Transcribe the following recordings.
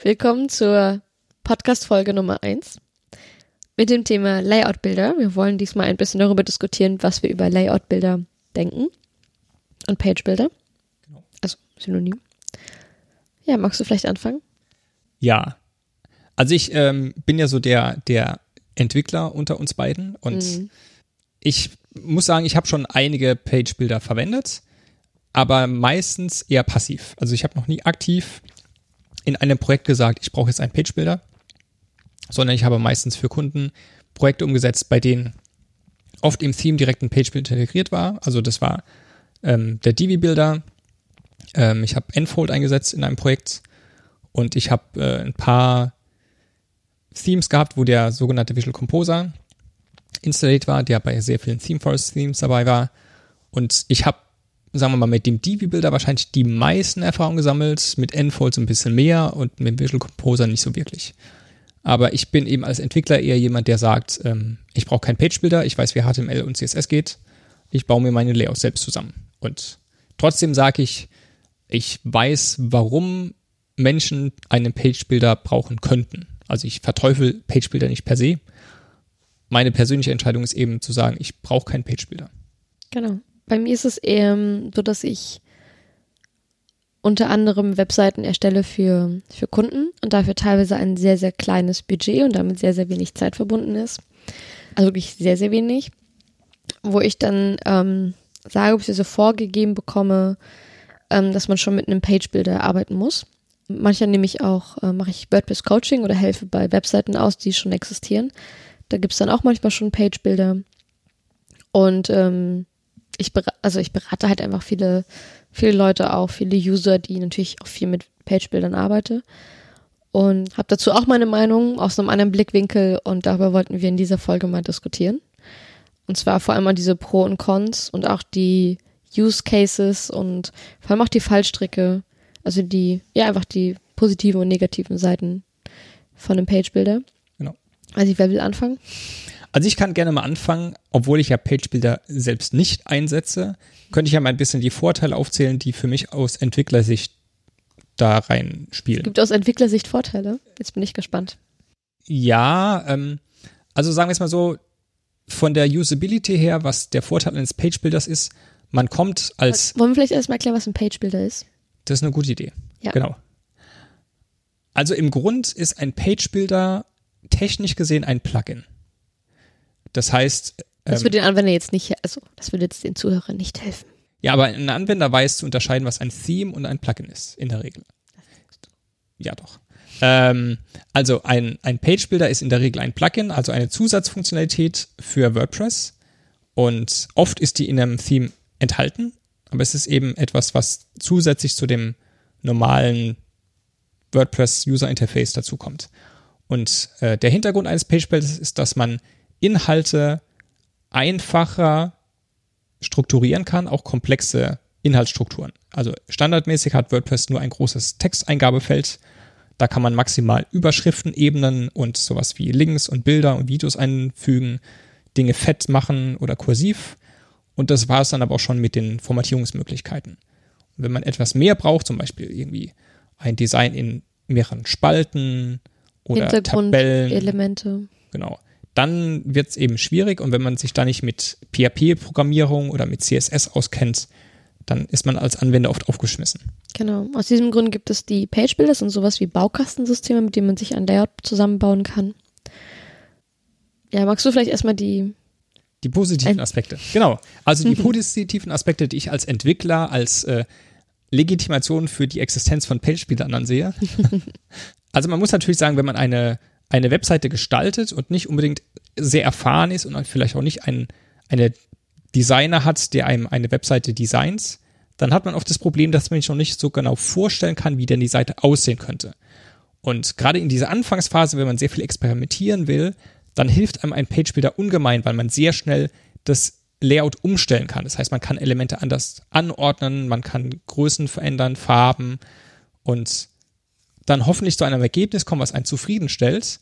Willkommen zur Podcast-Folge Nummer 1 mit dem Thema Layout-Bilder. Wir wollen diesmal ein bisschen darüber diskutieren, was wir über Layout-Bilder denken und Page-Bilder. Genau. Also Synonym. Ja, magst du vielleicht anfangen? Ja. Also ich ähm, bin ja so der, der Entwickler unter uns beiden und mhm. ich muss sagen, ich habe schon einige Page-Bilder verwendet, aber meistens eher passiv. Also ich habe noch nie aktiv in einem Projekt gesagt, ich brauche jetzt einen Page-Builder, sondern ich habe meistens für Kunden Projekte umgesetzt, bei denen oft im Theme direkt ein Page-Builder integriert war. Also das war ähm, der Divi-Builder. Ähm, ich habe Enfold eingesetzt in einem Projekt und ich habe äh, ein paar Themes gehabt, wo der sogenannte Visual Composer installiert war, der bei sehr vielen Theme Forest Themes dabei war. Und ich habe sagen wir mal, mit dem Divi-Builder wahrscheinlich die meisten Erfahrungen gesammelt, mit Enfold so ein bisschen mehr und mit Visual Composer nicht so wirklich. Aber ich bin eben als Entwickler eher jemand, der sagt, ähm, ich brauche keinen Page-Builder, ich weiß, wie HTML und CSS geht, ich baue mir meine Layouts selbst zusammen. Und trotzdem sage ich, ich weiß, warum Menschen einen Page-Builder brauchen könnten. Also ich verteufel Page-Builder nicht per se. Meine persönliche Entscheidung ist eben zu sagen, ich brauche keinen Page-Builder. Genau. Bei mir ist es eher so, dass ich unter anderem Webseiten erstelle für, für Kunden und dafür teilweise ein sehr, sehr kleines Budget und damit sehr, sehr wenig Zeit verbunden ist. Also wirklich sehr, sehr wenig. Wo ich dann ähm, sage, ob ich so vorgegeben bekomme, ähm, dass man schon mit einem Page-Builder arbeiten muss. Manchmal nehme ich auch, äh, mache ich WordPress-Coaching oder helfe bei Webseiten aus, die schon existieren. Da gibt es dann auch manchmal schon Page-Builder. Und ähm, ich berate, also ich berate halt einfach viele, viele Leute auch, viele User, die natürlich auch viel mit Page-Bildern arbeite. Und habe dazu auch meine Meinung aus einem anderen Blickwinkel und darüber wollten wir in dieser Folge mal diskutieren. Und zwar vor allem auch diese Pro und Cons und auch die Use Cases und vor allem auch die Fallstricke, also die, ja, einfach die positiven und negativen Seiten von einem Page-Builder. Genau. Also wer will anfangen? Also ich kann gerne mal anfangen, obwohl ich ja Page-Builder selbst nicht einsetze, könnte ich ja mal ein bisschen die Vorteile aufzählen, die für mich aus Entwicklersicht da reinspielen. Gibt aus Entwicklersicht Vorteile? Jetzt bin ich gespannt. Ja, ähm, also sagen wir es mal so, von der Usability her, was der Vorteil eines Page-Builders ist, man kommt als. Wollen wir vielleicht erstmal erklären, was ein Page-Builder ist? Das ist eine gute Idee. Ja. Genau. Also im Grund ist ein Page-Builder technisch gesehen ein Plugin. Das heißt. Das würde ähm, den Anwender jetzt nicht, also das würde jetzt den Zuhörern nicht helfen. Ja, aber ein Anwender weiß zu unterscheiden, was ein Theme und ein Plugin ist, in der Regel. Ja, doch. Ähm, also ein, ein Page Builder ist in der Regel ein Plugin, also eine Zusatzfunktionalität für WordPress. Und oft ist die in einem Theme enthalten, aber es ist eben etwas, was zusätzlich zu dem normalen WordPress User Interface dazukommt. Und äh, der Hintergrund eines Page Builders ist, dass man Inhalte einfacher strukturieren kann, auch komplexe Inhaltsstrukturen. Also standardmäßig hat WordPress nur ein großes Texteingabefeld. Da kann man maximal Überschriften, Ebenen und sowas wie Links und Bilder und Videos einfügen, Dinge fett machen oder kursiv. Und das war es dann aber auch schon mit den Formatierungsmöglichkeiten. Und wenn man etwas mehr braucht, zum Beispiel irgendwie ein Design in mehreren Spalten oder Tabellen. Elemente. Genau dann wird es eben schwierig und wenn man sich da nicht mit PHP-Programmierung oder mit CSS auskennt, dann ist man als Anwender oft aufgeschmissen. Genau. Aus diesem Grund gibt es die Page-Builders und sowas wie Baukastensysteme, mit denen man sich ein Layout zusammenbauen kann. Ja, magst du vielleicht erstmal die die positiven Aspekte. Genau. Also die positiven Aspekte, die ich als Entwickler als äh, Legitimation für die Existenz von Page-Buildern ansehe. also man muss natürlich sagen, wenn man eine eine Webseite gestaltet und nicht unbedingt sehr erfahren ist und vielleicht auch nicht ein, eine Designer hat, der einem eine Webseite designt, dann hat man oft das Problem, dass man sich noch nicht so genau vorstellen kann, wie denn die Seite aussehen könnte. Und gerade in dieser Anfangsphase, wenn man sehr viel experimentieren will, dann hilft einem ein Page-Builder ungemein, weil man sehr schnell das Layout umstellen kann. Das heißt, man kann Elemente anders anordnen, man kann Größen verändern, Farben und dann hoffentlich zu einem Ergebnis kommen, was einen zufriedenstellt.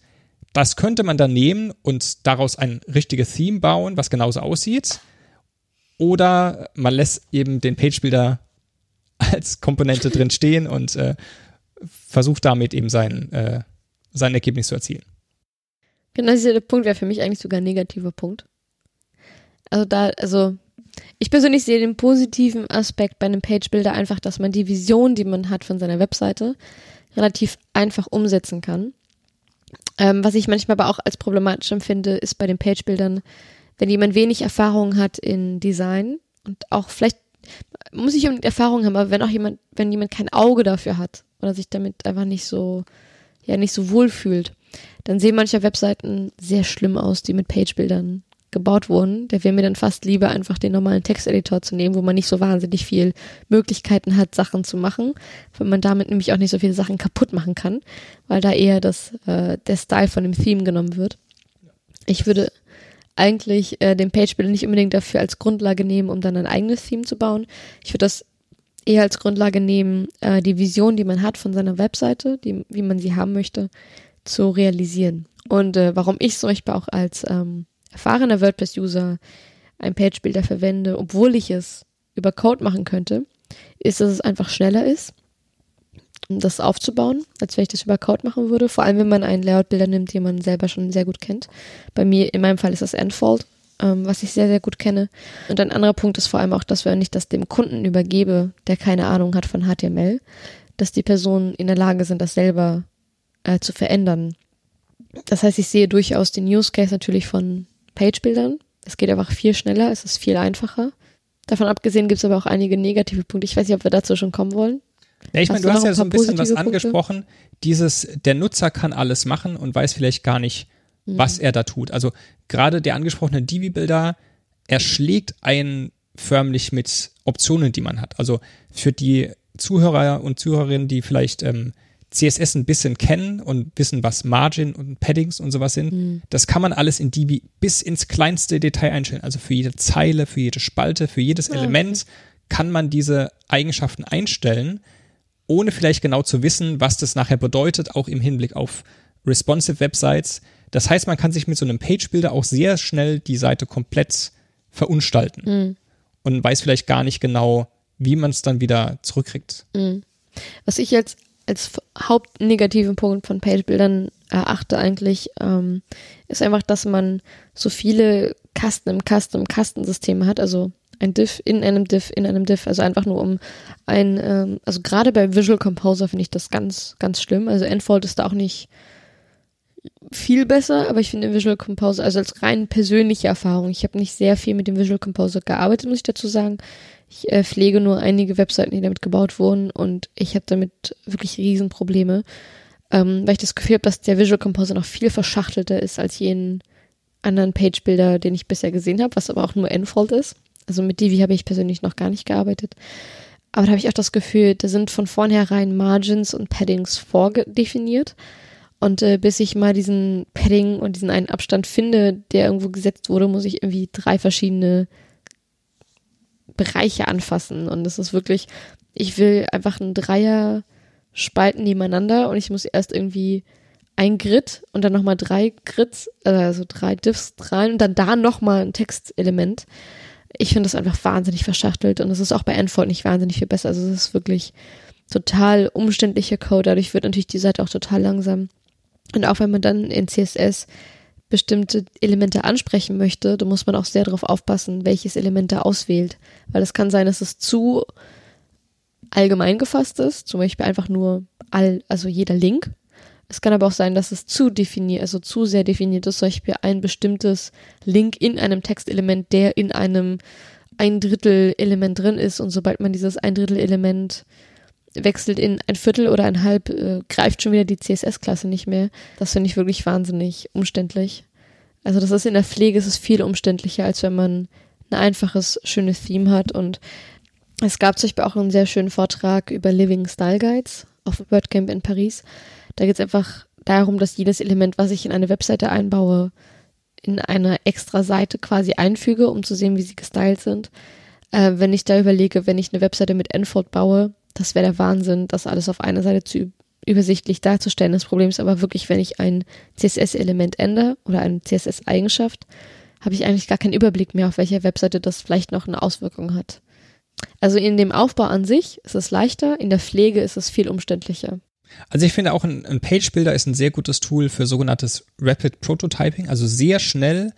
Das könnte man dann nehmen und daraus ein richtiges Theme bauen, was genauso aussieht. Oder man lässt eben den Page-Builder als Komponente drin stehen und äh, versucht damit eben sein, äh, sein Ergebnis zu erzielen. Genau, dieser Punkt wäre für mich eigentlich sogar ein negativer Punkt. Also da, also ich persönlich sehe den positiven Aspekt bei einem Page-Builder einfach, dass man die Vision, die man hat von seiner Webseite, relativ einfach umsetzen kann. Ähm, was ich manchmal aber auch als problematisch empfinde, ist bei den Page-Bildern, wenn jemand wenig Erfahrung hat in Design und auch vielleicht muss ich unbedingt Erfahrung haben, aber wenn auch jemand, wenn jemand kein Auge dafür hat oder sich damit einfach nicht so, ja, nicht so wohl fühlt, dann sehen manche Webseiten sehr schlimm aus, die mit Page-Bildern gebaut wurden. Der wäre mir dann fast lieber, einfach den normalen Texteditor zu nehmen, wo man nicht so wahnsinnig viel Möglichkeiten hat, Sachen zu machen, weil man damit nämlich auch nicht so viele Sachen kaputt machen kann, weil da eher das, äh, der Style von dem Theme genommen wird. Ich würde eigentlich äh, den Page-Builder nicht unbedingt dafür als Grundlage nehmen, um dann ein eigenes Theme zu bauen. Ich würde das eher als Grundlage nehmen, äh, die Vision, die man hat von seiner Webseite, die, wie man sie haben möchte, zu realisieren. Und äh, warum ich zum Beispiel auch als ähm, erfahrener WordPress-User ein Page-Builder verwende, obwohl ich es über Code machen könnte, ist, dass es einfach schneller ist, um das aufzubauen, als wenn ich das über Code machen würde. Vor allem, wenn man einen Layout-Bilder nimmt, den man selber schon sehr gut kennt. Bei mir, in meinem Fall ist das Enfold, ähm, was ich sehr, sehr gut kenne. Und ein anderer Punkt ist vor allem auch, dass wenn ich das dem Kunden übergebe, der keine Ahnung hat von HTML, dass die Personen in der Lage sind, das selber äh, zu verändern. Das heißt, ich sehe durchaus den Use Case natürlich von Page-Bildern. Es geht einfach viel schneller, es ist viel einfacher. Davon abgesehen gibt es aber auch einige negative Punkte. Ich weiß nicht, ob wir dazu schon kommen wollen. Ja, ich meine, du hast ja so ein bisschen was angesprochen. Punkte? Dieses, der Nutzer kann alles machen und weiß vielleicht gar nicht, mhm. was er da tut. Also gerade der angesprochene Divi-Bilder erschlägt einen förmlich mit Optionen, die man hat. Also für die Zuhörer und Zuhörerinnen, die vielleicht ähm, CSS ein bisschen kennen und wissen, was Margin und Paddings und sowas sind, mhm. das kann man alles in Divi bis ins kleinste Detail einstellen. Also für jede Zeile, für jede Spalte, für jedes Element okay. kann man diese Eigenschaften einstellen, ohne vielleicht genau zu wissen, was das nachher bedeutet, auch im Hinblick auf responsive Websites. Das heißt, man kann sich mit so einem Page-Builder auch sehr schnell die Seite komplett verunstalten mhm. und weiß vielleicht gar nicht genau, wie man es dann wieder zurückkriegt. Mhm. Was ich jetzt als hauptnegativen Punkt von Page-Bildern erachte eigentlich, ähm, ist einfach, dass man so viele Kasten im Kasten im Kastensystem hat, also ein Diff in einem Diff in einem Diff, also einfach nur um ein, ähm, also gerade bei Visual Composer finde ich das ganz, ganz schlimm. Also Enfold ist da auch nicht viel besser, aber ich finde Visual Composer, also als rein persönliche Erfahrung, ich habe nicht sehr viel mit dem Visual Composer gearbeitet, muss ich dazu sagen. Ich äh, pflege nur einige Webseiten, die damit gebaut wurden und ich habe damit wirklich Riesenprobleme, ähm, weil ich das Gefühl habe, dass der Visual Composer noch viel verschachtelter ist als jeden anderen Page-Builder, den ich bisher gesehen habe, was aber auch nur Enfold ist. Also mit Divi habe ich persönlich noch gar nicht gearbeitet. Aber da habe ich auch das Gefühl, da sind von vornherein Margins und Paddings vorgedefiniert. Und äh, bis ich mal diesen Padding und diesen einen Abstand finde, der irgendwo gesetzt wurde, muss ich irgendwie drei verschiedene Bereiche anfassen. Und das ist wirklich, ich will einfach einen Dreier Spalten nebeneinander und ich muss erst irgendwie ein Grid und dann nochmal drei Grids, also drei Diffs rein und dann da nochmal ein Textelement. Ich finde das einfach wahnsinnig verschachtelt und es ist auch bei Enfold nicht wahnsinnig viel besser. Also es ist wirklich total umständlicher Code. Dadurch wird natürlich die Seite auch total langsam. Und auch wenn man dann in CSS bestimmte Elemente ansprechen möchte, da muss man auch sehr darauf aufpassen, welches Element er auswählt. Weil es kann sein, dass es zu allgemein gefasst ist, zum Beispiel einfach nur all, also jeder Link. Es kann aber auch sein, dass es zu definiert, also zu sehr definiert ist, zum Beispiel ein bestimmtes Link in einem Textelement, der in einem ein Drittel Element drin ist und sobald man dieses ein Drittel Element wechselt in ein Viertel oder ein Halb, äh, greift schon wieder die CSS-Klasse nicht mehr. Das finde ich wirklich wahnsinnig umständlich. Also das ist in der Pflege ist es viel umständlicher, als wenn man ein einfaches, schönes Theme hat. Und es gab zum Beispiel auch einen sehr schönen Vortrag über Living Style Guides auf WordCamp in Paris. Da geht es einfach darum, dass jedes Element, was ich in eine Webseite einbaue, in eine extra Seite quasi einfüge, um zu sehen, wie sie gestylt sind. Äh, wenn ich da überlege, wenn ich eine Webseite mit Enfold baue, das wäre der Wahnsinn, das alles auf einer Seite zu übersichtlich darzustellen. Das Problem ist aber wirklich, wenn ich ein CSS-Element ändere oder eine CSS-Eigenschaft, habe ich eigentlich gar keinen Überblick mehr, auf welcher Webseite das vielleicht noch eine Auswirkung hat. Also in dem Aufbau an sich ist es leichter, in der Pflege ist es viel umständlicher. Also ich finde auch ein, ein Page Builder ist ein sehr gutes Tool für sogenanntes Rapid Prototyping, also sehr schnell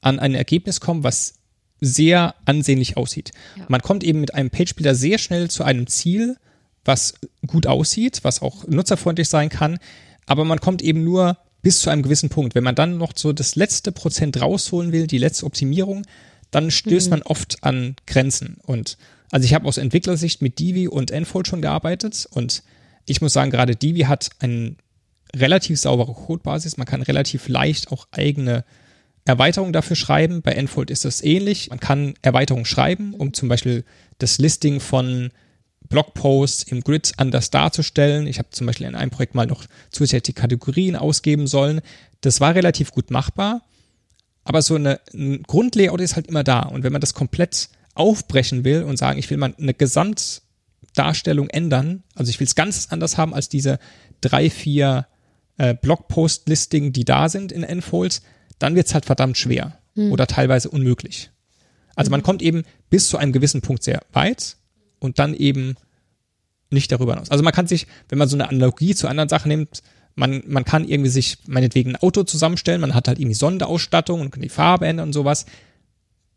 an ein Ergebnis kommen, was sehr ansehnlich aussieht. Ja. Man kommt eben mit einem Page Builder sehr schnell zu einem Ziel, was gut aussieht, was auch nutzerfreundlich sein kann, aber man kommt eben nur bis zu einem gewissen Punkt. Wenn man dann noch so das letzte Prozent rausholen will, die letzte Optimierung, dann stößt mhm. man oft an Grenzen. Und also ich habe aus Entwicklersicht mit Divi und Enfold schon gearbeitet und ich muss sagen, gerade Divi hat eine relativ saubere Codebasis. Man kann relativ leicht auch eigene Erweiterungen dafür schreiben. Bei Enfold ist das ähnlich. Man kann Erweiterungen schreiben, um zum Beispiel das Listing von Blogposts im Grid anders darzustellen. Ich habe zum Beispiel in einem Projekt mal noch zusätzliche Kategorien ausgeben sollen. Das war relativ gut machbar. Aber so eine, ein Grundlayout ist halt immer da. Und wenn man das komplett aufbrechen will und sagen, ich will mal eine Gesamtdarstellung ändern, also ich will es ganz anders haben als diese drei, vier äh, Blogpost-Listing, die da sind in Enfolds, dann wird es halt verdammt schwer mhm. oder teilweise unmöglich. Also mhm. man kommt eben bis zu einem gewissen Punkt sehr weit und dann eben nicht darüber hinaus. Also man kann sich, wenn man so eine Analogie zu anderen Sachen nimmt, man, man kann irgendwie sich meinetwegen ein Auto zusammenstellen, man hat halt irgendwie Sonderausstattung und kann die Farbe ändern und sowas.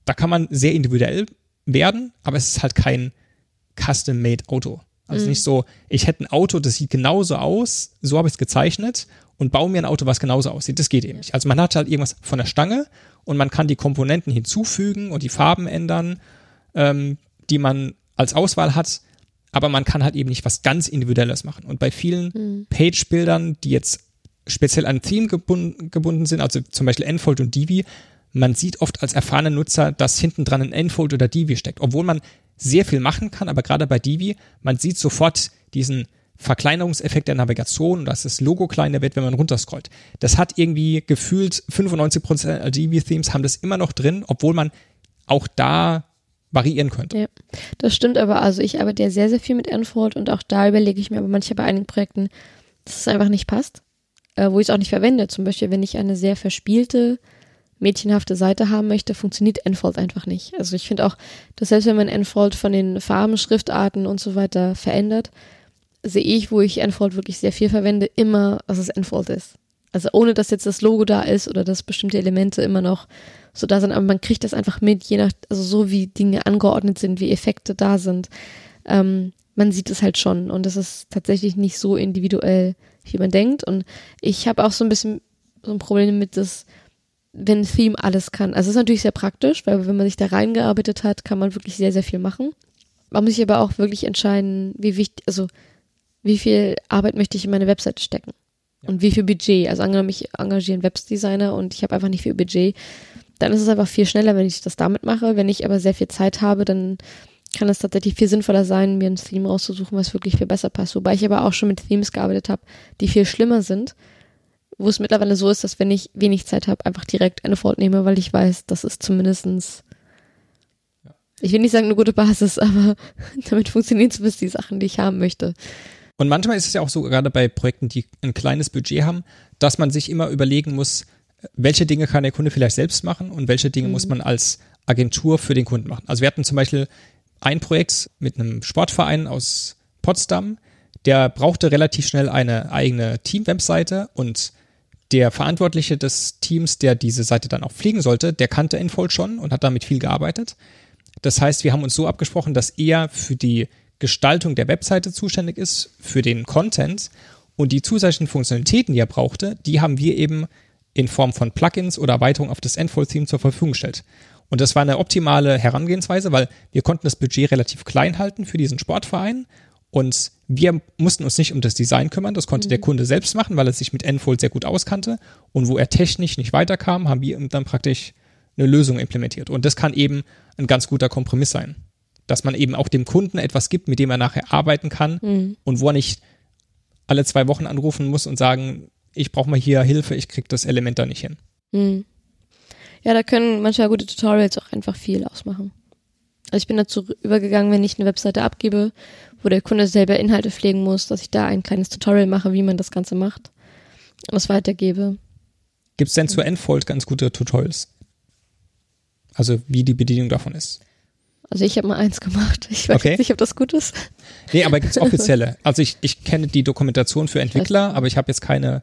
Da kann man sehr individuell werden, aber es ist halt kein custom-made Auto. Also mhm. nicht so, ich hätte ein Auto, das sieht genauso aus, so habe ich es gezeichnet und baue mir ein Auto, was genauso aussieht. Das geht eben nicht. Also man hat halt irgendwas von der Stange und man kann die Komponenten hinzufügen und die Farben ändern, ähm, die man als Auswahl hat, aber man kann halt eben nicht was ganz Individuelles machen. Und bei vielen mhm. Page-Bildern, die jetzt speziell an Theme gebunden, gebunden sind, also zum Beispiel Enfold und Divi, man sieht oft als erfahrener Nutzer, dass hinten dran ein Enfold oder Divi steckt, obwohl man sehr viel machen kann, aber gerade bei Divi, man sieht sofort diesen Verkleinerungseffekt der Navigation dass das Logo kleiner wird, wenn man runterscrollt. Das hat irgendwie gefühlt 95% der Divi-Themes haben das immer noch drin, obwohl man auch da variieren könnte. Ja, das stimmt aber. Also ich arbeite ja sehr, sehr viel mit Enfold und auch da überlege ich mir aber manchmal bei einigen Projekten, dass es einfach nicht passt, äh, wo ich es auch nicht verwende. Zum Beispiel, wenn ich eine sehr verspielte, mädchenhafte Seite haben möchte, funktioniert Enfold einfach nicht. Also ich finde auch, dass selbst wenn man Enfold von den Farben, Schriftarten und so weiter verändert, sehe ich, wo ich Enfold wirklich sehr viel verwende, immer, dass es Enfold ist. Also ohne, dass jetzt das Logo da ist oder dass bestimmte Elemente immer noch so da sind, aber man kriegt das einfach mit, je nach, also so wie Dinge angeordnet sind, wie Effekte da sind. Ähm, man sieht es halt schon und es ist tatsächlich nicht so individuell, wie man denkt. Und ich habe auch so ein bisschen so ein Problem mit das, wenn ein Theme alles kann. Also es ist natürlich sehr praktisch, weil wenn man sich da reingearbeitet hat, kann man wirklich sehr, sehr viel machen. Man muss sich aber auch wirklich entscheiden, wie wichtig, also wie viel Arbeit möchte ich in meine Webseite stecken und wie viel Budget. Also angenommen, ich engagiere einen Webdesigner und ich habe einfach nicht viel Budget, dann ist es einfach viel schneller, wenn ich das damit mache. Wenn ich aber sehr viel Zeit habe, dann kann es tatsächlich viel sinnvoller sein, mir ein Theme rauszusuchen, was wirklich viel besser passt. Wobei ich aber auch schon mit Themes gearbeitet habe, die viel schlimmer sind, wo es mittlerweile so ist, dass wenn ich wenig Zeit habe, einfach direkt eine Fault nehme, weil ich weiß, das ist zumindestens ich will nicht sagen eine gute Basis, aber damit funktionieren zumindest die Sachen, die ich haben möchte. Und manchmal ist es ja auch so, gerade bei Projekten, die ein kleines Budget haben, dass man sich immer überlegen muss, welche Dinge kann der Kunde vielleicht selbst machen und welche Dinge mhm. muss man als Agentur für den Kunden machen. Also wir hatten zum Beispiel ein Projekt mit einem Sportverein aus Potsdam, der brauchte relativ schnell eine eigene Team-Webseite und der Verantwortliche des Teams, der diese Seite dann auch pflegen sollte, der kannte Infold schon und hat damit viel gearbeitet. Das heißt, wir haben uns so abgesprochen, dass er für die Gestaltung der Webseite zuständig ist, für den Content und die zusätzlichen Funktionalitäten, die er brauchte, die haben wir eben in Form von Plugins oder Erweiterungen auf das Endfold-Theme zur Verfügung gestellt. Und das war eine optimale Herangehensweise, weil wir konnten das Budget relativ klein halten für diesen Sportverein und wir mussten uns nicht um das Design kümmern, das konnte mhm. der Kunde selbst machen, weil er sich mit Enfold sehr gut auskannte. Und wo er technisch nicht weiterkam, haben wir ihm dann praktisch eine Lösung implementiert. Und das kann eben ein ganz guter Kompromiss sein. Dass man eben auch dem Kunden etwas gibt, mit dem er nachher arbeiten kann mhm. und wo er nicht alle zwei Wochen anrufen muss und sagen, ich brauche mal hier Hilfe, ich kriege das Element da nicht hin. Mhm. Ja, da können manchmal gute Tutorials auch einfach viel ausmachen. Also ich bin dazu übergegangen, wenn ich eine Webseite abgebe, wo der Kunde selber Inhalte pflegen muss, dass ich da ein kleines Tutorial mache, wie man das Ganze macht und das weitergebe. Gibt es denn zu Enfold ganz gute Tutorials? Also wie die Bedienung davon ist? Also ich habe mal eins gemacht. Ich weiß Okay. nicht, ob das gut ist. Nee, aber gibt's offizielle? Also ich, ich kenne die Dokumentation für Entwickler, aber ich habe jetzt keine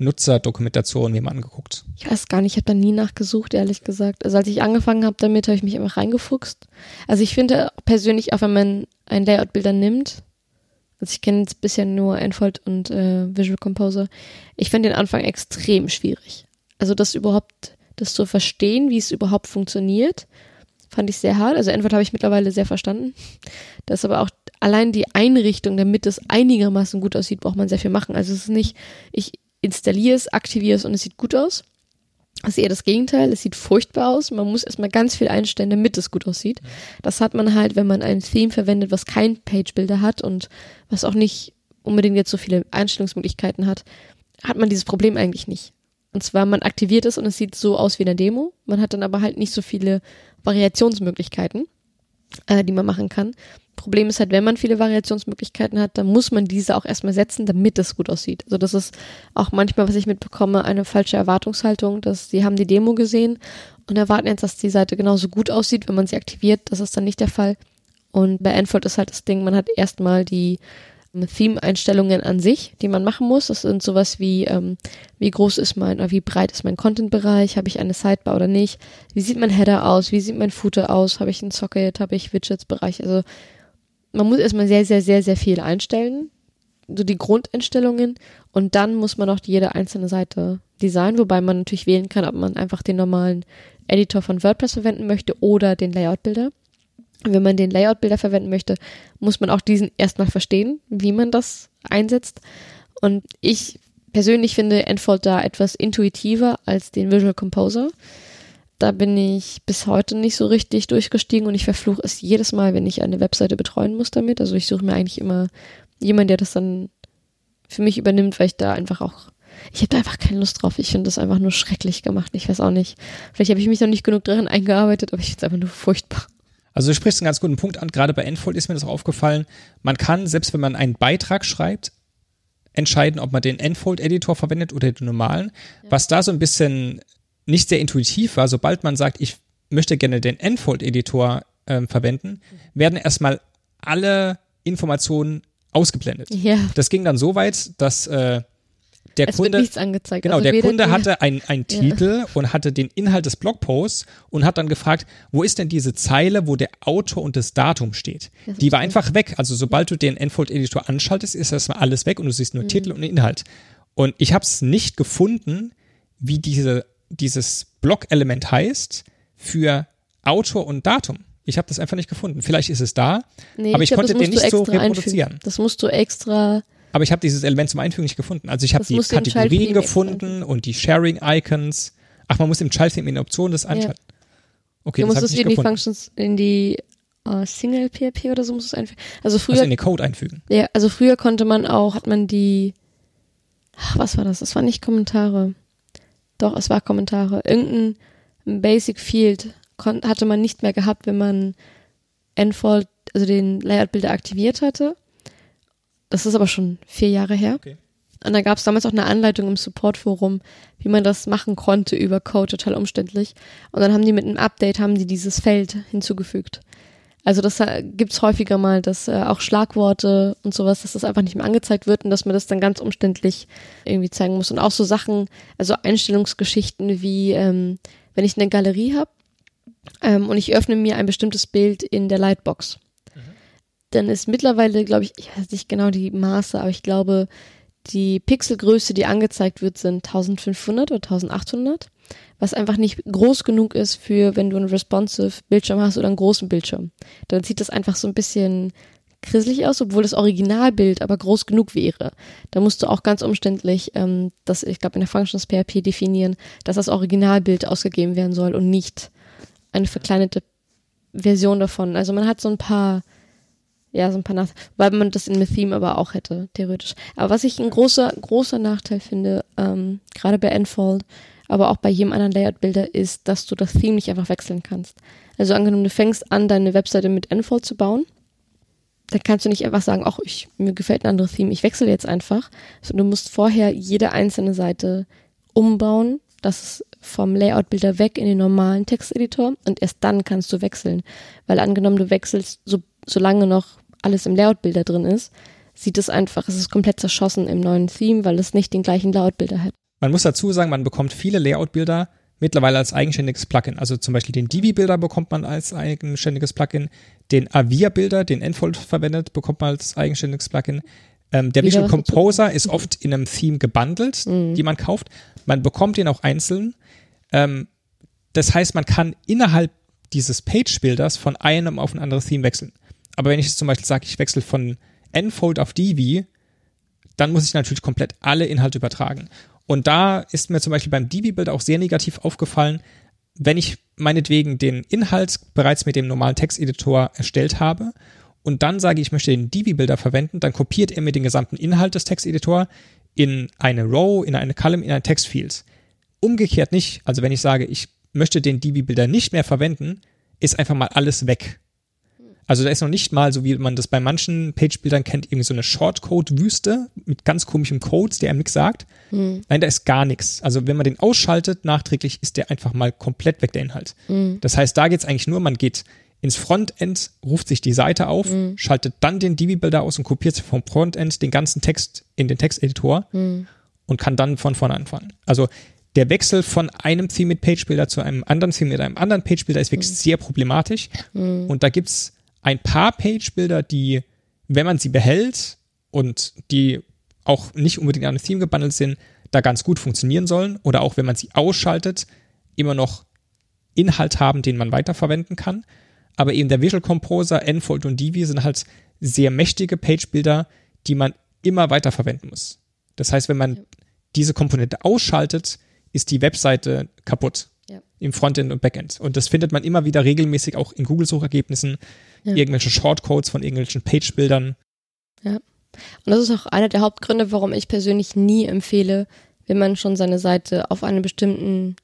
Nutzerdokumentation mir mal angeguckt. Ich weiß gar nicht, ich habe da nie nachgesucht, ehrlich gesagt. Also als ich angefangen habe damit, habe ich mich einfach reingefuchst. Also ich finde persönlich, auch wenn man ein Layout-Bilder nimmt, also ich kenne jetzt bisher nur Enfold und äh, Visual Composer, ich finde den Anfang extrem schwierig. Also das überhaupt, das zu verstehen, wie es überhaupt funktioniert, fand ich sehr hart. Also Enfold habe ich mittlerweile sehr verstanden. Das ist aber auch allein die Einrichtung, damit es einigermaßen gut aussieht, braucht man sehr viel machen. Also es ist nicht, ich installiere es, und es sieht gut aus. Das ist eher das Gegenteil. Es sieht furchtbar aus. Man muss erstmal ganz viel einstellen, damit es gut aussieht. Das hat man halt, wenn man ein Theme verwendet, was kein Page-Builder hat und was auch nicht unbedingt jetzt so viele Einstellungsmöglichkeiten hat, hat man dieses Problem eigentlich nicht. Und zwar, man aktiviert es und es sieht so aus wie in der Demo. Man hat dann aber halt nicht so viele Variationsmöglichkeiten, äh, die man machen kann. Problem ist halt, wenn man viele Variationsmöglichkeiten hat, dann muss man diese auch erstmal setzen, damit es gut aussieht. Also das ist auch manchmal, was ich mitbekomme, eine falsche Erwartungshaltung, dass sie haben die Demo gesehen und erwarten jetzt, dass die Seite genauso gut aussieht, wenn man sie aktiviert. Das ist dann nicht der Fall. Und bei Enfold ist halt das Ding, man hat erstmal die ähm, Theme-Einstellungen an sich, die man machen muss. Das sind sowas wie, ähm, wie groß ist mein, oder wie breit ist mein Content-Bereich, habe ich eine Sidebar oder nicht, wie sieht mein Header aus, wie sieht mein Footer aus, habe ich ein Socket, habe ich Widgets-Bereich, also man muss erstmal sehr, sehr, sehr, sehr viel einstellen, so die Grundeinstellungen und dann muss man auch jede einzelne Seite designen, wobei man natürlich wählen kann, ob man einfach den normalen Editor von WordPress verwenden möchte oder den Layout-Bilder. Wenn man den Layout-Bilder verwenden möchte, muss man auch diesen erstmal verstehen, wie man das einsetzt. Und ich persönlich finde Enfold da etwas intuitiver als den Visual Composer. Da bin ich bis heute nicht so richtig durchgestiegen und ich verfluche es jedes Mal, wenn ich eine Webseite betreuen muss damit. Also ich suche mir eigentlich immer jemanden, der das dann für mich übernimmt, weil ich da einfach auch, ich habe da einfach keine Lust drauf. Ich finde das einfach nur schrecklich gemacht. Ich weiß auch nicht. Vielleicht habe ich mich noch nicht genug darin eingearbeitet, aber ich finde es einfach nur furchtbar. Also du sprichst einen ganz guten Punkt an. Gerade bei Enfold ist mir das auch aufgefallen. Man kann, selbst wenn man einen Beitrag schreibt, entscheiden, ob man den Enfold-Editor verwendet oder den normalen. Was da so ein bisschen nicht sehr intuitiv war, sobald man sagt, ich möchte gerne den Enfold-Editor ähm, verwenden, werden erstmal alle Informationen ausgeblendet. Ja. Das ging dann so weit, dass äh, der Es Kunde wird nichts angezeigt. Genau, also der Kunde hatte einen Ja. Titel und hatte den Inhalt des Blogposts und hat dann gefragt, wo ist denn diese Zeile, wo der Autor und das Datum steht? Das Die war so. einfach weg. Also sobald du den Enfold-Editor anschaltest, ist erstmal alles weg und du siehst nur Mhm. Titel und Inhalt. Und ich habe es nicht gefunden, wie diese, dieses Blog-Element heißt für Autor und Datum. Ich habe das einfach nicht gefunden. Vielleicht ist es da, Nee, aber ich, glaub, konnte den nicht so extra einfügen. reproduzieren. Das musst du extra, Aber ich habe dieses Element zum Einfügen nicht gefunden. Also ich habe die Kategorien gefunden und die Sharing-Icons. Ach, man muss im Child Theme in den Optionen das einschalten. Okay, du musst es ich in die. Functions, in die äh, Single PHP oder so musst du es einfügen. Also früher, Also in den Code einfügen. ja, also früher konnte man auch, hat man die, ach, was war das? Das waren nicht Kommentare. Doch, es war Kommentare. Irgendein Basic Field hatte man nicht mehr gehabt, wenn man Enfold, also den Layout-Bilder aktiviert hatte. Das ist aber schon vier Jahre her. Okay. Und da gab es damals auch eine Anleitung im Support-Forum, wie man das machen konnte über Code, total umständlich. Und dann haben die mit einem Update, haben die dieses Feld hinzugefügt. Also das äh, gibt's häufiger mal, dass äh, auch Schlagworte und sowas, dass das einfach nicht mehr angezeigt wird und dass man das dann ganz umständlich irgendwie zeigen muss. Und auch so Sachen, also Einstellungsgeschichten wie, ähm, wenn ich eine Galerie habe ähm, und ich öffne mir ein bestimmtes Bild in der Lightbox, dann ist mittlerweile, glaube ich, ich weiß nicht genau die Maße, aber ich glaube, die Pixelgröße, die angezeigt wird, sind 1500 oder 1800, was einfach nicht groß genug ist für, wenn du einen responsive Bildschirm hast oder einen großen Bildschirm. Dann sieht das einfach so ein bisschen grisselig aus, obwohl das Originalbild aber groß genug wäre. Da musst du auch ganz umständlich, ähm, das, ich glaube, in der Functions PHP definieren, dass das Originalbild ausgegeben werden soll und nicht eine verkleinerte Version davon. Also man hat so ein paar ja, so ein paar Nachteile, weil man das in Theme aber auch hätte, theoretisch. Aber was ich ein großer, großer Nachteil finde, ähm, gerade bei Enfold, aber auch bei jedem anderen Layout-Bilder, ist, dass du das Theme nicht einfach wechseln kannst. Also angenommen, du fängst an, deine Webseite mit Enfold zu bauen, dann kannst du nicht einfach sagen, ach, ich, mir gefällt ein anderes Theme, ich wechsle jetzt einfach. Sondern du musst vorher jede einzelne Seite umbauen, dass es vom Layout-Bilder weg in den normalen Texteditor und erst dann kannst du wechseln. Weil angenommen, du wechselst, so, solange noch alles im Layout-Bilder drin ist, sieht es einfach, es ist komplett zerschossen im neuen Theme, weil es nicht den gleichen Layout-Bilder hat. Man muss dazu sagen, man bekommt viele Layout-Bilder mittlerweile als eigenständiges Plugin. Also zum Beispiel den Divi-Bilder bekommt man als eigenständiges Plugin, den Avia-Bilder, den Enfold verwendet, bekommt man als eigenständiges Plugin. Ähm, der Visual Composer ist oft in einem Theme gebundelt, mhm. die man kauft. Man bekommt den auch einzeln. Ähm, das heißt, man kann innerhalb dieses Page-Bilders von einem auf ein anderes Theme wechseln. Aber wenn ich jetzt zum Beispiel sage, ich wechsle von Enfold auf Divi, dann muss ich natürlich komplett alle Inhalte übertragen. Und da ist mir zum Beispiel beim Divi-Bild auch sehr negativ aufgefallen, wenn ich meinetwegen den Inhalt bereits mit dem normalen Texteditor erstellt habe und dann sage, ich möchte den Divi-Bilder verwenden, dann kopiert er mir den gesamten Inhalt des Texteditors in eine Row, in eine Column, in ein Textfield. Umgekehrt nicht. Also wenn ich sage, ich möchte den Divi-Bilder nicht mehr verwenden, ist einfach mal alles weg. Also da ist noch nicht mal, so wie man das bei manchen Page-Bildern kennt, irgendwie so eine Shortcode-Wüste mit ganz komischem Code, der einem nichts sagt. Mhm. Nein, da ist gar nichts. Also wenn man den ausschaltet, nachträglich ist der einfach mal komplett weg, der Inhalt. Mhm. Das heißt, da geht es eigentlich nur, man geht ins Frontend, ruft sich die Seite auf, mhm. schaltet dann den Divi-Builder aus und kopiert vom Frontend den ganzen Text in den Texteditor mhm. und kann dann von vorne anfangen. Also der Wechsel von einem Theme mit Page-Builder zu einem anderen Theme mit einem anderen Page-Builder ist wirklich mhm. sehr problematisch. Mhm. Und da gibt's ein paar Page-Builder, die, wenn man sie behält und die auch nicht unbedingt an ein Theme gebundelt sind, da ganz gut funktionieren sollen. Oder auch wenn man sie ausschaltet, immer noch Inhalt haben, den man weiterverwenden kann aber eben der Visual Composer, Enfold und Divi sind halt sehr mächtige Page-Builder, die man immer weiter verwenden muss. Das heißt, wenn man ja. diese Komponente ausschaltet, ist die Webseite kaputt. Ja. Im Frontend und Backend. Und das findet man immer wieder regelmäßig auch in Google-Suchergebnissen, ja. irgendwelche Shortcodes von irgendwelchen Page-Bildern. Ja. Und das ist auch einer der Hauptgründe, warum ich persönlich nie empfehle, wenn man schon seine Seite auf einen bestimmten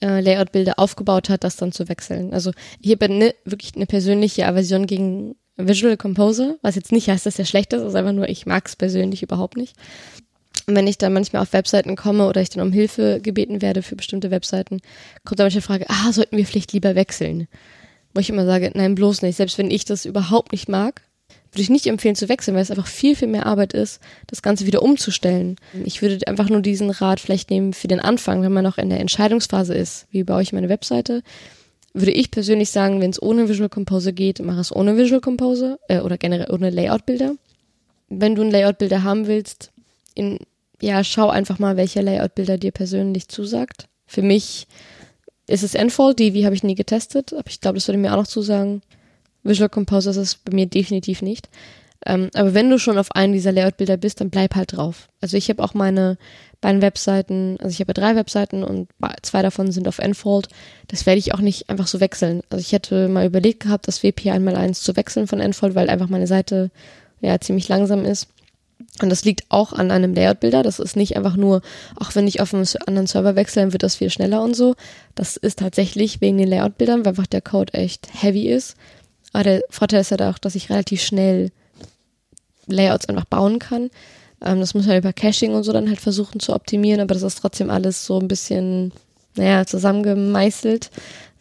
äh, Layout-Bilder aufgebaut hat, das dann zu wechseln. Also ich habe ne, wirklich eine persönliche Aversion gegen Visual Composer, was jetzt nicht heißt, dass er schlecht ist, ist einfach nur, ich mag es persönlich überhaupt nicht. Und wenn ich dann manchmal auf Webseiten komme oder ich dann um Hilfe gebeten werde für bestimmte Webseiten, kommt dann manchmal die Frage, ah, sollten wir vielleicht lieber wechseln? Wo ich immer sage, nein, bloß nicht. Selbst wenn ich das überhaupt nicht mag, würde ich nicht empfehlen zu wechseln, weil es einfach viel, viel mehr Arbeit ist, das Ganze wieder umzustellen. Ich würde einfach nur diesen Rat vielleicht nehmen für den Anfang, wenn man noch in der Entscheidungsphase ist. Wie baue ich meine Webseite? Würde ich persönlich sagen, wenn es ohne Visual Composer geht, mach es ohne Visual Composer äh, oder generell ohne Layout-Bilder. Wenn du ein Layout-Bilder haben willst, in, ja, schau einfach mal, welcher Layout-Bilder dir persönlich zusagt. Für mich ist es Enfold, wie habe ich nie getestet, aber ich glaube, das würde mir auch noch zusagen. Visual Composer ist es bei mir definitiv nicht. Ähm, aber wenn du schon auf einem dieser Layout-Bilder bist, dann bleib halt drauf. Also ich habe auch meine beiden Webseiten, also ich habe drei Webseiten und zwei davon sind auf Enfold. Das werde ich auch nicht einfach so wechseln. Also ich hätte mal überlegt gehabt, das WP einmal eins zu wechseln von Enfold, weil einfach meine Seite ja ziemlich langsam ist. Und das liegt auch an einem Layout-Bilder. Das ist nicht einfach nur, auch wenn ich auf einen anderen Server wechsle, dann wird das viel schneller und so. Das ist tatsächlich wegen den Layout-Bildern, weil einfach der Code echt heavy ist. Aber der Vorteil ist halt auch, dass ich relativ schnell Layouts einfach bauen kann. Ähm, das muss man über Caching und so dann halt versuchen zu optimieren, aber das ist trotzdem alles so ein bisschen, naja, zusammengemeißelt.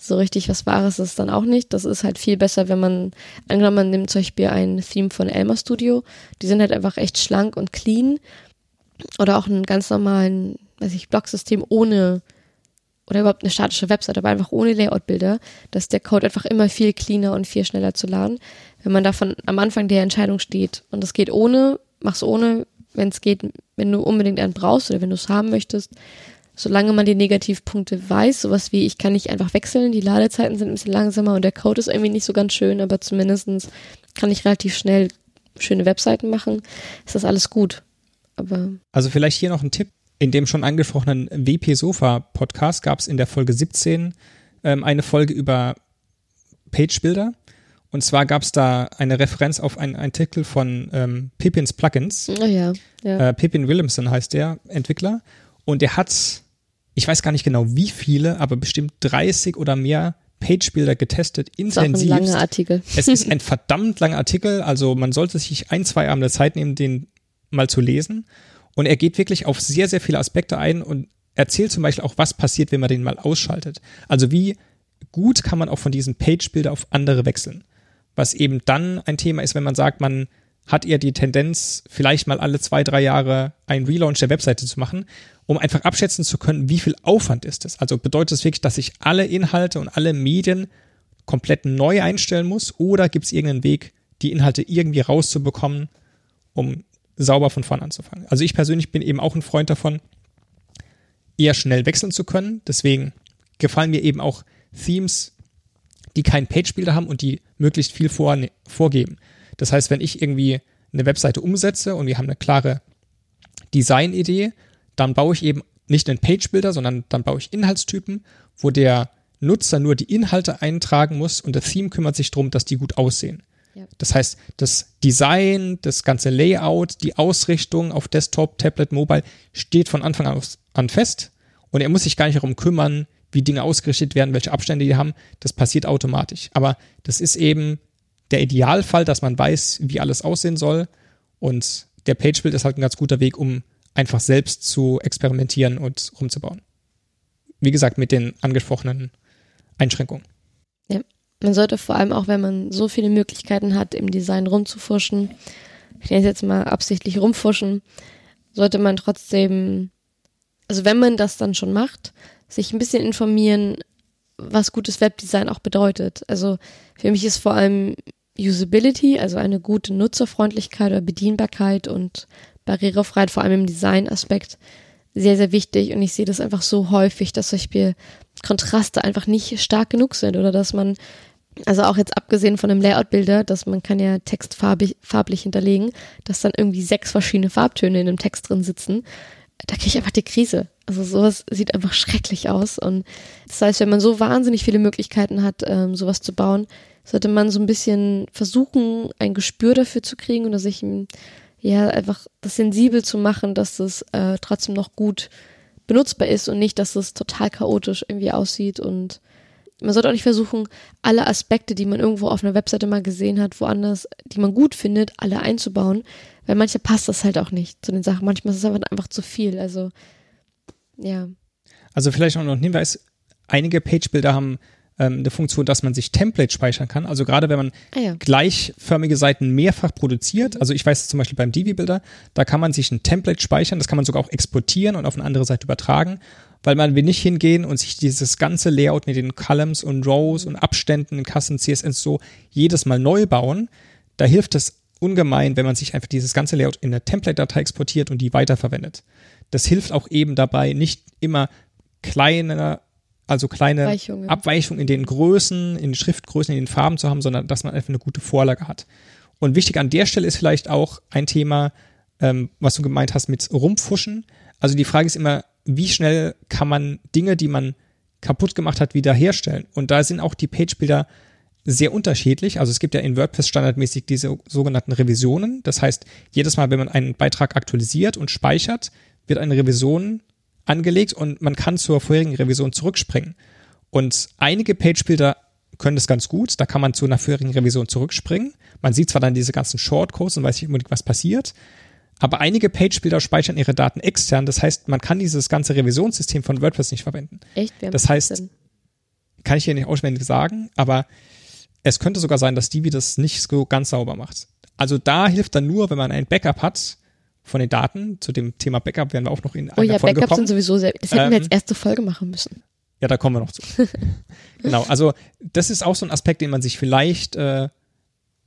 So richtig was Wahres ist es dann auch nicht. Das ist halt viel besser, wenn man, angenommen, man nimmt zum Beispiel ein Theme von Elmer Studio. Die sind halt einfach echt schlank und clean. Oder auch einen ganz normalen, weiß ich, Blocksystem ohne oder überhaupt eine statische Website, aber einfach ohne Layout-Bilder, dass der Code einfach immer viel cleaner und viel schneller zu laden. Wenn man davon am Anfang der Entscheidung steht und es geht ohne, mach's ohne, wenn es geht, wenn du unbedingt einen brauchst oder wenn du es haben möchtest, solange man die Negativpunkte weiß, sowas wie ich kann nicht einfach wechseln, die Ladezeiten sind ein bisschen langsamer und der Code ist irgendwie nicht so ganz schön, aber zumindestens kann ich relativ schnell schöne Webseiten machen, ist das alles gut. Aber also vielleicht hier noch ein Tipp, in dem schon angesprochenen WP Sofa Podcast gab es in der Folge 17 ähm, eine Folge über Page-Builder. Und zwar gab es da eine Referenz auf einen Artikel von ähm, Pippins Plugins. Oh ja, ja. Äh, Pippin Williamson heißt der Entwickler. Und der hat, ich weiß gar nicht genau wie viele, aber bestimmt 30 oder mehr Page-Builder getestet, intensiv. Das ist ein langer Artikel. es ist ein verdammt langer Artikel, also man sollte sich ein, zwei Abende Zeit nehmen, den mal zu lesen. Und er geht wirklich auf sehr, sehr viele Aspekte ein und erzählt zum Beispiel auch, was passiert, wenn man den mal ausschaltet. Also wie gut kann man auch von diesem Page-Builder auf andere wechseln. Was eben dann ein Thema ist, wenn man sagt, man hat eher die Tendenz, vielleicht mal alle zwei, drei Jahre einen Relaunch der Webseite zu machen, um einfach abschätzen zu können, wie viel Aufwand ist es. Also bedeutet es wirklich, dass ich alle Inhalte und alle Medien komplett neu einstellen muss oder gibt es irgendeinen Weg, die Inhalte irgendwie rauszubekommen, um sauber von vorn anzufangen. Also ich persönlich bin eben auch ein Freund davon, eher schnell wechseln zu können. Deswegen gefallen mir eben auch Themes, die keinen Page-Builder haben und die möglichst viel vor, vorgeben. Das heißt, wenn ich irgendwie eine Webseite umsetze und wir haben eine klare Design-Idee, dann baue ich eben nicht einen Page-Builder, sondern dann baue ich Inhaltstypen, wo der Nutzer nur die Inhalte eintragen muss und das Theme kümmert sich darum, dass die gut aussehen. Ja. Das heißt, das Design, das ganze Layout, die Ausrichtung auf Desktop, Tablet, Mobile steht von Anfang an fest und er muss sich gar nicht darum kümmern, wie Dinge ausgerichtet werden, welche Abstände die haben. Das passiert automatisch. Aber das ist eben der Idealfall, dass man weiß, wie alles aussehen soll und der Page-Build ist halt ein ganz guter Weg, um einfach selbst zu experimentieren und rumzubauen. Wie gesagt, mit den angesprochenen Einschränkungen. Ja, man sollte vor allem auch, wenn man so viele Möglichkeiten hat, im Design rumzufuschen, ich nenne es jetzt mal absichtlich rumfuschen, sollte man trotzdem, also wenn man das dann schon macht, sich ein bisschen informieren, was gutes Webdesign auch bedeutet. Also für mich ist vor allem Usability, also eine gute Nutzerfreundlichkeit oder Bedienbarkeit und Barrierefreiheit, vor allem im Design-Aspekt, sehr, sehr wichtig. Und ich sehe das einfach so häufig, dass solche Beispiel Kontraste einfach nicht stark genug sind oder dass man, also auch jetzt abgesehen von einem Layout-Bilder, dass man kann ja Text farblich, farblich hinterlegen, dass dann irgendwie sechs verschiedene Farbtöne in einem Text drin sitzen. Da kriege ich einfach die Krise. Also sowas sieht einfach schrecklich aus. Und das heißt, wenn man so wahnsinnig viele Möglichkeiten hat, ähm, sowas zu bauen, sollte man so ein bisschen versuchen, ein Gespür dafür zu kriegen oder sich ja einfach das sensibel zu machen, dass es äh, trotzdem noch gut benutzbar ist und nicht, dass es total chaotisch irgendwie aussieht und man sollte auch nicht versuchen, alle Aspekte, die man irgendwo auf einer Webseite mal gesehen hat, woanders, die man gut findet, alle einzubauen, weil manchmal passt das halt auch nicht zu den Sachen. Manchmal ist es einfach, einfach zu viel. Also, ja. Also vielleicht auch noch ein Hinweis, einige Page-Builder haben ähm, eine Funktion, dass man sich Templates speichern kann. Also gerade wenn man ah, ja. gleichförmige Seiten mehrfach produziert, also ich weiß zum Beispiel beim Divi-Builder, da kann man sich ein Template speichern, das kann man sogar auch exportieren und auf eine andere Seite übertragen, weil man will nicht hingehen und sich dieses ganze Layout mit den Columns und Rows und Abständen in Kassen, CSS so jedes Mal neu bauen. Da hilft es ungemein, wenn man sich einfach dieses ganze Layout in eine Template-Datei exportiert und die weiterverwendet. Das hilft auch eben dabei, nicht immer kleine also kleine Abweichungen. Abweichungen in den Größen, in den Schriftgrößen, in den Farben zu haben, sondern dass man einfach eine gute Vorlage hat. Und wichtig an der Stelle ist vielleicht auch ein Thema, ähm, was du gemeint hast mit Rumfuschen. Also die Frage ist immer, wie schnell kann man Dinge, die man kaputt gemacht hat, wiederherstellen? Und da sind auch die Page-Bilder sehr unterschiedlich. Also es gibt ja in WordPress standardmäßig diese sogenannten Revisionen. Das heißt, jedes Mal, wenn man einen Beitrag aktualisiert und speichert, wird eine Revision angelegt und man kann zur vorherigen Revision zurückspringen. Und einige Page-Builder können das ganz gut. Da kann man zu einer vorherigen Revision zurückspringen. Man sieht zwar dann diese ganzen Shortcodes und weiß nicht unbedingt, was passiert. Aber einige Page-Builder speichern ihre Daten extern. Das heißt, man kann dieses ganze Revisionssystem von WordPress nicht verwenden. Echt? Wer das heißt, das kann ich hier nicht auswendig sagen, aber es könnte sogar sein, dass Divi das nicht so ganz sauber macht. Also da hilft dann nur, wenn man ein Backup hat, von den Daten. Zu dem Thema Backup werden wir auch noch in einer oh ja, Folge Backups kommen. sind sowieso sehr, das hätten ähm, wir als erste Folge machen müssen. Ja, da kommen wir noch zu. genau, also das ist auch so ein Aspekt, den man sich vielleicht äh,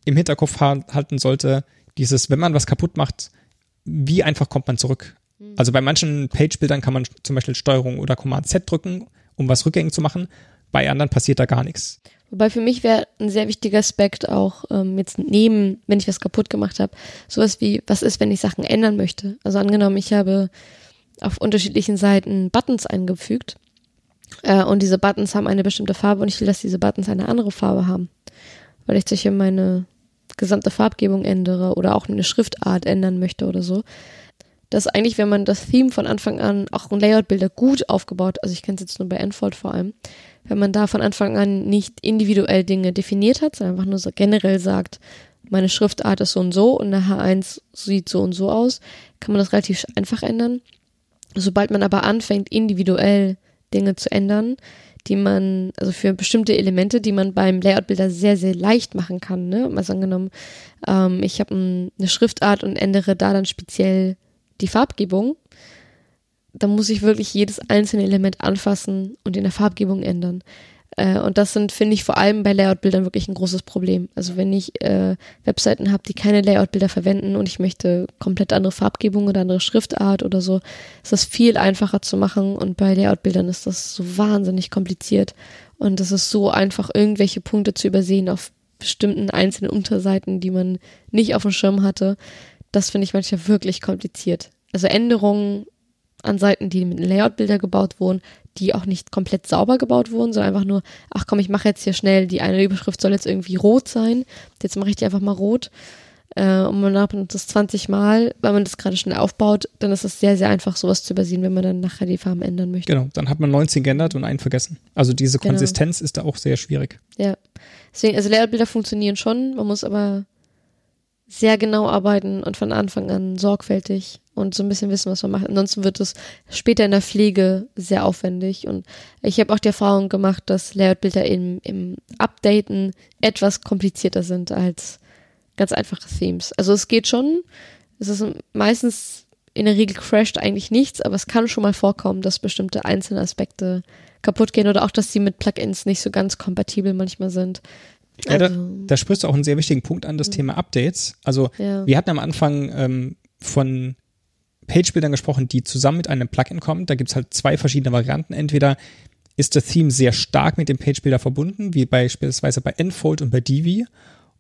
im Hinterkopf halten sollte. Dieses, wenn man was kaputt macht, wie einfach kommt man zurück? Mhm. Also bei manchen Page-Bildern kann man zum Beispiel Steuerung oder Command Z drücken, um was rückgängig zu machen. Bei anderen passiert da gar nichts. Wobei für mich wäre ein sehr wichtiger Aspekt auch ähm, jetzt neben, wenn ich was kaputt gemacht habe, sowas wie, was ist, wenn ich Sachen ändern möchte. Also angenommen, ich habe auf unterschiedlichen Seiten Buttons eingefügt äh, und diese Buttons haben eine bestimmte Farbe und ich will, dass diese Buttons eine andere Farbe haben, weil ich sicher meine gesamte Farbgebung ändere oder auch eine Schriftart ändern möchte oder so. Dass eigentlich, wenn man das Theme von Anfang an, auch ein Layout-Bilder gut aufgebaut, also ich kenne es jetzt nur bei Enfold vor allem, wenn man da von Anfang an nicht individuell Dinge definiert hat, sondern einfach nur so generell sagt, meine Schriftart ist so und so und eine H1 sieht so und so aus, kann man das relativ einfach ändern. Sobald man aber anfängt, individuell Dinge zu ändern, die man, also für bestimmte Elemente, die man beim Layout-Bilder sehr, sehr leicht machen kann. Ne? Also angenommen, ähm, ich habe ein, eine Schriftart und ändere da dann speziell die Farbgebung, dann muss ich wirklich jedes einzelne Element anfassen und in der Farbgebung ändern. Äh, und das sind, finde ich, vor allem bei Layout-Bildern wirklich ein großes Problem. Also wenn ich äh, Webseiten habe, die keine Layout-Bilder verwenden und ich möchte komplett andere Farbgebung oder andere Schriftart oder so, ist das viel einfacher zu machen. Und bei Layout-Bildern ist das so wahnsinnig kompliziert. Und es ist so einfach, irgendwelche Punkte zu übersehen auf bestimmten einzelnen Unterseiten, die man nicht auf dem Schirm hatte. Das finde ich manchmal wirklich kompliziert. Also Änderungen an Seiten, die mit Layout-Bilder gebaut wurden, die auch nicht komplett sauber gebaut wurden, sondern einfach nur, ach komm, ich mache jetzt hier schnell, die eine Überschrift soll jetzt irgendwie rot sein, jetzt mache ich die einfach mal rot. Äh, und man macht das 20 Mal, weil man das gerade schnell aufbaut, dann ist es sehr, sehr einfach, sowas zu übersehen, wenn man dann nachher die Farben ändern möchte. Genau, dann hat man 19 geändert und einen vergessen. Also diese genau. Konsistenz genau. ist da auch sehr schwierig. Ja. Deswegen, also Layout-Bilder funktionieren schon, man muss aber sehr genau arbeiten und von Anfang an sorgfältig und so ein bisschen wissen, was man macht. Ansonsten wird es später in der Pflege sehr aufwendig. Und ich habe auch die Erfahrung gemacht, dass Layout-Bilder im, im Updaten etwas komplizierter sind als ganz einfache Themes. Also es geht schon. Es ist meistens in der Regel crasht eigentlich nichts, aber es kann schon mal vorkommen, dass bestimmte einzelne Aspekte kaputt gehen oder auch, dass sie mit Plugins nicht so ganz kompatibel manchmal sind. Ja, da, also da, sprichst du auch einen sehr wichtigen Punkt an, das mhm. Thema Updates. Also ja. wir hatten am Anfang ähm, von Page-Bildern gesprochen, die zusammen mit einem Plugin kommen. Da gibt es halt zwei verschiedene Varianten. Entweder ist das Theme sehr stark mit dem Page-Bilder verbunden, wie beispielsweise bei Enfold und bei Divi.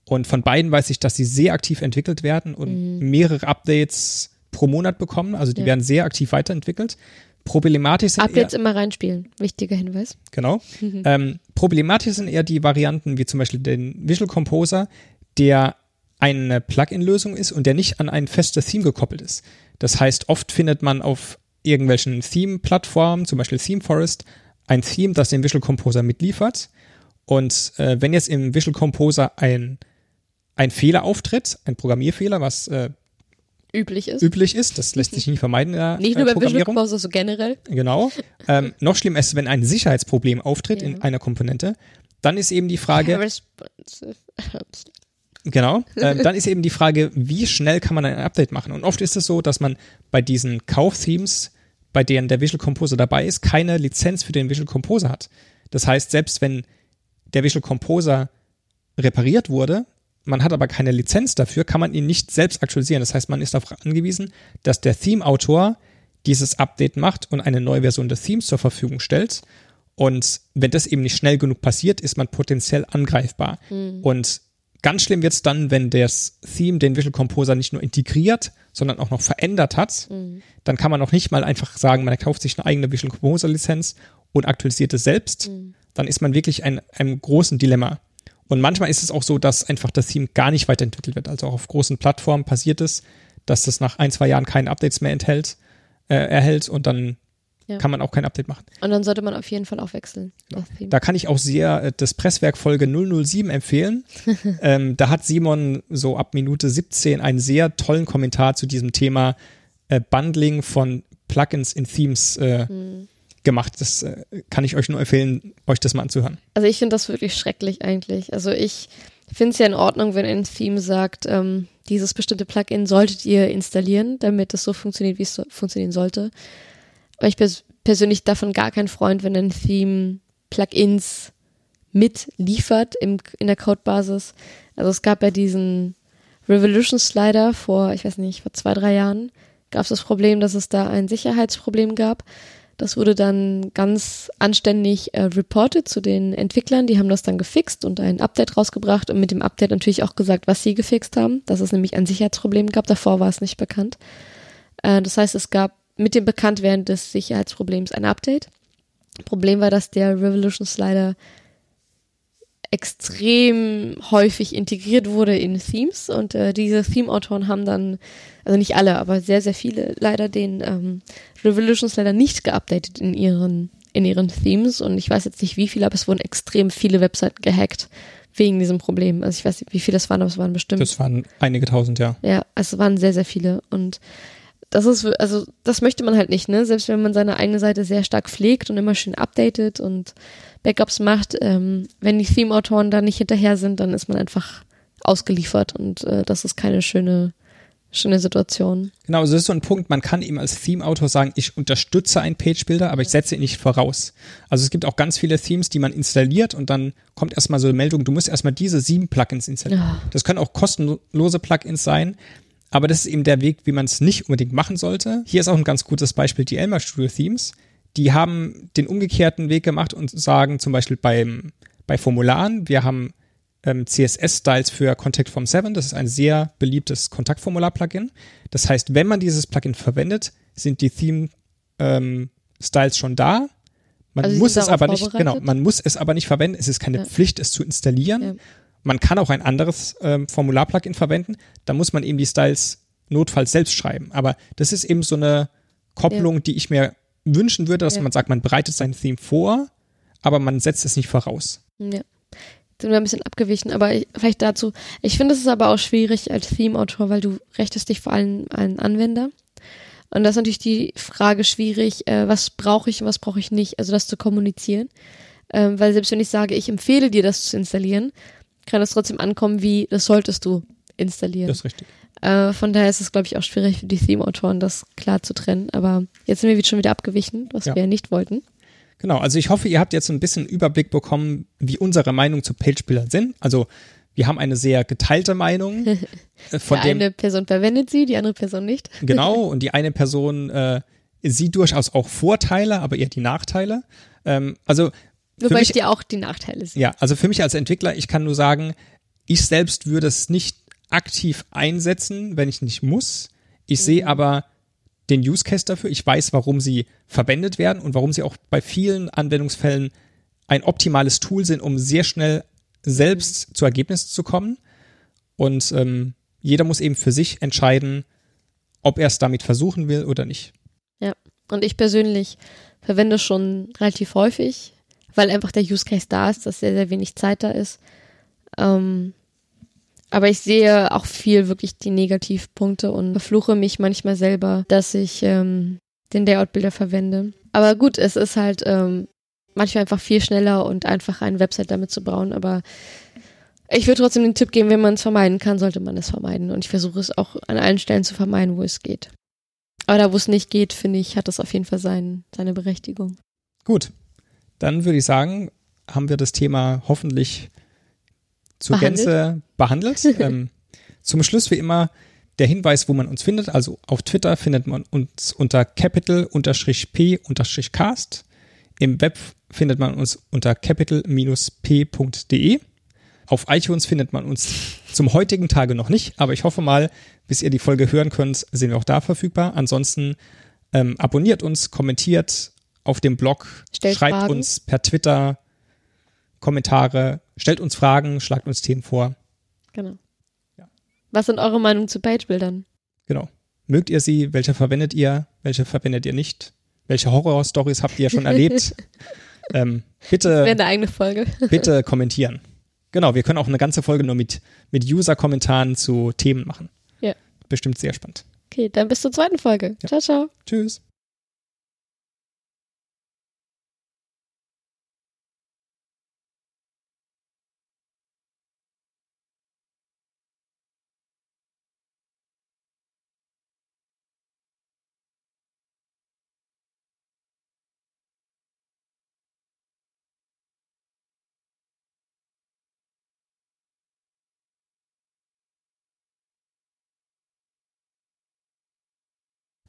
Und von beiden weiß ich, dass sie sehr aktiv entwickelt werden und mhm. mehrere Updates pro Monat bekommen. Also die ja. werden sehr aktiv weiterentwickelt. Problematisch sind Updates eher, immer reinspielen. Wichtiger Hinweis. Genau. Mhm. Ähm, problematisch sind eher die Varianten wie zum Beispiel den Visual Composer, der eine Plugin-Lösung ist und der nicht an ein festes Theme gekoppelt ist. Das heißt, oft findet man auf irgendwelchen Theme-Plattformen, zum Beispiel ThemeForest, ein Theme, das den Visual Composer mitliefert. Und äh, wenn jetzt im Visual Composer ein, ein Fehler auftritt, ein Programmierfehler, was äh, üblich ist. Üblich ist, das lässt sich nicht vermeiden. In nicht nur bei Visual Composer, so generell. Genau. Ähm, noch schlimmer ist, wenn ein Sicherheitsproblem auftritt ja. in einer Komponente, dann ist eben die Frage. Genau. Ähm, dann ist eben die Frage, wie schnell kann man ein Update machen? Und oft ist es so, dass man bei diesen Kaufthemes, bei denen der Visual Composer dabei ist, keine Lizenz für den Visual Composer hat. Das heißt, selbst wenn der Visual Composer repariert wurde, man hat aber keine Lizenz dafür, kann man ihn nicht selbst aktualisieren. Das heißt, man ist darauf angewiesen, dass der Theme-Autor dieses Update macht und eine neue Version des Themes zur Verfügung stellt. Und wenn das eben nicht schnell genug passiert, ist man potenziell angreifbar. Mhm. Und Ganz schlimm wird es dann, wenn das Theme den Visual Composer nicht nur integriert, sondern auch noch verändert hat. Mhm. Dann kann man auch nicht mal einfach sagen, man kauft sich eine eigene Visual Composer Lizenz und aktualisiert es selbst. Mhm. Dann ist man wirklich in einem großen Dilemma. Und manchmal ist es auch so, dass einfach das Theme gar nicht weiterentwickelt wird. Also auch auf großen Plattformen passiert es, dass das nach ein, zwei Jahren keine Updates mehr enthält, äh, erhält und dann ja. kann man auch kein Update machen. Und dann sollte man auf jeden Fall auch wechseln. Genau. Da kann ich auch sehr äh, das Presswerk Folge 007 empfehlen. ähm, da hat Simon so ab Minute 17 einen sehr tollen Kommentar zu diesem Thema äh, Bundling von Plugins in Themes äh, hm. Gemacht. Das äh, kann ich euch nur empfehlen, euch das mal anzuhören. Also ich finde das wirklich schrecklich eigentlich. Also ich finde es ja in Ordnung, wenn ein Theme sagt, ähm, dieses bestimmte Plugin solltet ihr installieren, damit es so funktioniert, wie es so funktionieren sollte. Aber ich pers persönlich davon gar kein Freund, wenn ein Theme Plugins mitliefert im, in der Codebasis. Also es gab ja diesen Revolution Slider vor, ich weiß nicht, vor zwei, drei Jahren gab es das Problem, dass es da ein Sicherheitsproblem gab. Das wurde dann ganz anständig äh, reported zu den Entwicklern. Die haben das dann gefixt und ein Update rausgebracht und mit dem Update natürlich auch gesagt, was sie gefixt haben, dass es nämlich ein Sicherheitsproblem gab. Davor war es nicht bekannt. Äh, das heißt, es gab mit dem Bekanntwerden des Sicherheitsproblems ein Update. Problem war, dass der Revolution Slider extrem häufig integriert wurde in Themes und äh, diese Theme-Autoren haben dann, also nicht alle, aber sehr, sehr viele leider den ähm, Revolution Slider nicht geupdatet in ihren, in ihren Themes und ich weiß jetzt nicht wie viele, aber es wurden extrem viele Webseiten gehackt wegen diesem Problem. Also ich weiß nicht, wie viele das waren, aber es waren bestimmt. Das waren einige tausend, ja. Ja, also es waren sehr, sehr viele und das ist, also das möchte man halt nicht, ne? Selbst wenn man seine eigene Seite sehr stark pflegt und immer schön updatet und Backups macht, ähm, wenn die Theme-Autoren da nicht hinterher sind, dann ist man einfach ausgeliefert und äh, das ist keine schöne, schöne Situation. Genau, also das ist so ein Punkt, man kann eben als Theme-Autor sagen, ich unterstütze einen Page-Builder, aber ich setze ihn nicht voraus. Also es gibt auch ganz viele Themes, die man installiert und dann kommt erstmal so eine Meldung, du musst erstmal diese sieben Plugins installieren. Ja. Das können auch kostenlose Plugins sein, aber das ist eben der Weg, wie man es nicht unbedingt machen sollte. Hier ist auch ein ganz gutes Beispiel, die Elmer Studio Themes. Die haben den umgekehrten Weg gemacht und sagen zum Beispiel beim, bei Formularen, wir haben ähm, CSS-Styles für Contact Form 7. Das ist ein sehr beliebtes Kontaktformular-Plugin. Das heißt, wenn man dieses Plugin verwendet, sind die Theme-Styles schon da. Man Also muss es aber nicht, genau, man muss es aber nicht verwenden. Es ist keine Ja. Pflicht, es zu installieren. Ja. Man kann auch ein anderes ähm, Formular-Plugin verwenden. Da muss man eben die Styles notfalls selbst schreiben. Aber das ist eben so eine Kopplung, die ich mir wünschen würde, dass Ja. man sagt, man bereitet sein Theme vor, aber man setzt es nicht voraus. Ja. Sind wir ein bisschen abgewichen, aber ich, vielleicht dazu. Ich finde, es ist aber auch schwierig als Theme-Autor, weil du rechtest dich vor allem an Anwender. Und das ist natürlich die Frage schwierig, äh, was brauche ich und was brauche ich nicht, also das zu kommunizieren. Ähm, weil selbst wenn ich sage, ich empfehle dir, das zu installieren, kann es trotzdem ankommen, wie, das solltest du installieren. Das ist richtig. Äh, von daher ist es, glaube ich, auch schwierig für die Theme-Autoren, das klar zu trennen. Aber jetzt sind wir wieder schon wieder abgewichen, was Ja. wir ja nicht wollten. Genau, also ich hoffe, ihr habt jetzt ein bisschen Überblick bekommen, wie unsere Meinung zu Page-Bildern sind. Also wir haben eine sehr geteilte Meinung. äh, von Die dem, eine Person verwendet sie, die andere Person nicht. genau, und die eine Person äh, sieht durchaus auch Vorteile, aber eher die Nachteile. Ähm, also Wobei mich, ich dir auch die Nachteile sehe. ja, also für mich als Entwickler, ich kann nur sagen, ich selbst würde es nicht aktiv einsetzen, wenn ich nicht muss. Ich Mhm. sehe aber den Use Case dafür. Ich weiß, warum sie verwendet werden und warum sie auch bei vielen Anwendungsfällen ein optimales Tool sind, um sehr schnell selbst zu Ergebnissen zu kommen. Und ähm, jeder muss eben für sich entscheiden, ob er es damit versuchen will oder nicht. Ja. Und ich persönlich verwende es schon relativ häufig, weil einfach der Use Case da ist, dass sehr, sehr wenig Zeit da ist. Ähm, aber ich sehe auch viel wirklich die Negativpunkte und verfluche mich manchmal selber, dass ich ähm, den Layout-Bilder verwende. Aber gut, es ist halt ähm, manchmal einfach viel schneller und einfacher, eine Website damit zu bauen. Aber ich würde trotzdem den Tipp geben, wenn man es vermeiden kann, sollte man es vermeiden. Und ich versuche es auch an allen Stellen zu vermeiden, wo es geht. Aber da, wo es nicht geht, finde ich, hat das auf jeden Fall sein, seine Berechtigung. Gut, dann würde ich sagen, haben wir das Thema hoffentlich zur Behandelt. Gänze behandelt. ähm, zum Schluss wie immer der Hinweis, wo man uns findet. Also auf Twitter findet man uns unter capital-p-cast. Im Web findet man uns unter capital-p.de. Auf iTunes findet man uns zum heutigen Tage noch nicht, aber ich hoffe mal, bis ihr die Folge hören könnt, sind wir auch da verfügbar. Ansonsten ähm, abonniert uns, kommentiert auf dem Blog, Stellt schreibt Fragen. uns per Twitter Kommentare, stellt uns Fragen, schlagt uns Themen vor. Genau. Ja. Was sind eure Meinungen zu Page-Bildern? Genau. Mögt ihr sie? Welche verwendet ihr? Welche verwendet ihr nicht? Welche Horror-Stories habt ihr schon erlebt? ähm, Wäre bitte, eine eigene Folge. bitte kommentieren. Genau, wir können auch eine ganze Folge nur mit, mit User-Kommentaren zu Themen machen. Ja. Bestimmt sehr spannend. Okay, dann bis zur zweiten Folge. Ja. Ciao, ciao. Tschüss.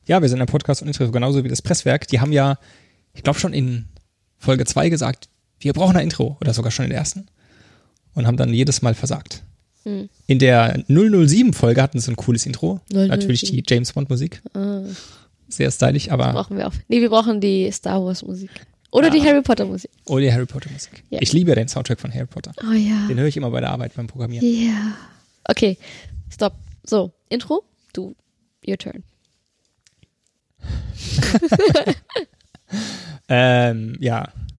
Ja, wir sind ein Podcast und Intro, genauso wie das Presswerk. Die haben ja, ich glaube schon in Folge 2 gesagt, wir brauchen ein Intro oder sogar schon in der ersten und haben dann jedes Mal versagt. Hm. In der 007-Folge hatten sie ein cooles Intro. 007. Natürlich die James Bond-Musik. Ah, Sehr stylisch, aber brauchen wir auch. Nee, wir brauchen die Star Wars Musik. Oder Ja. die Harry Potter Musik. oh, die Harry Potter-Musik. Ja. Ich liebe den Soundtrack von Harry Potter. Oh ja. Den höre ich immer bei der Arbeit beim Programmieren. Ja. Okay, stopp. So, Intro, du, your turn. Ähm, ja.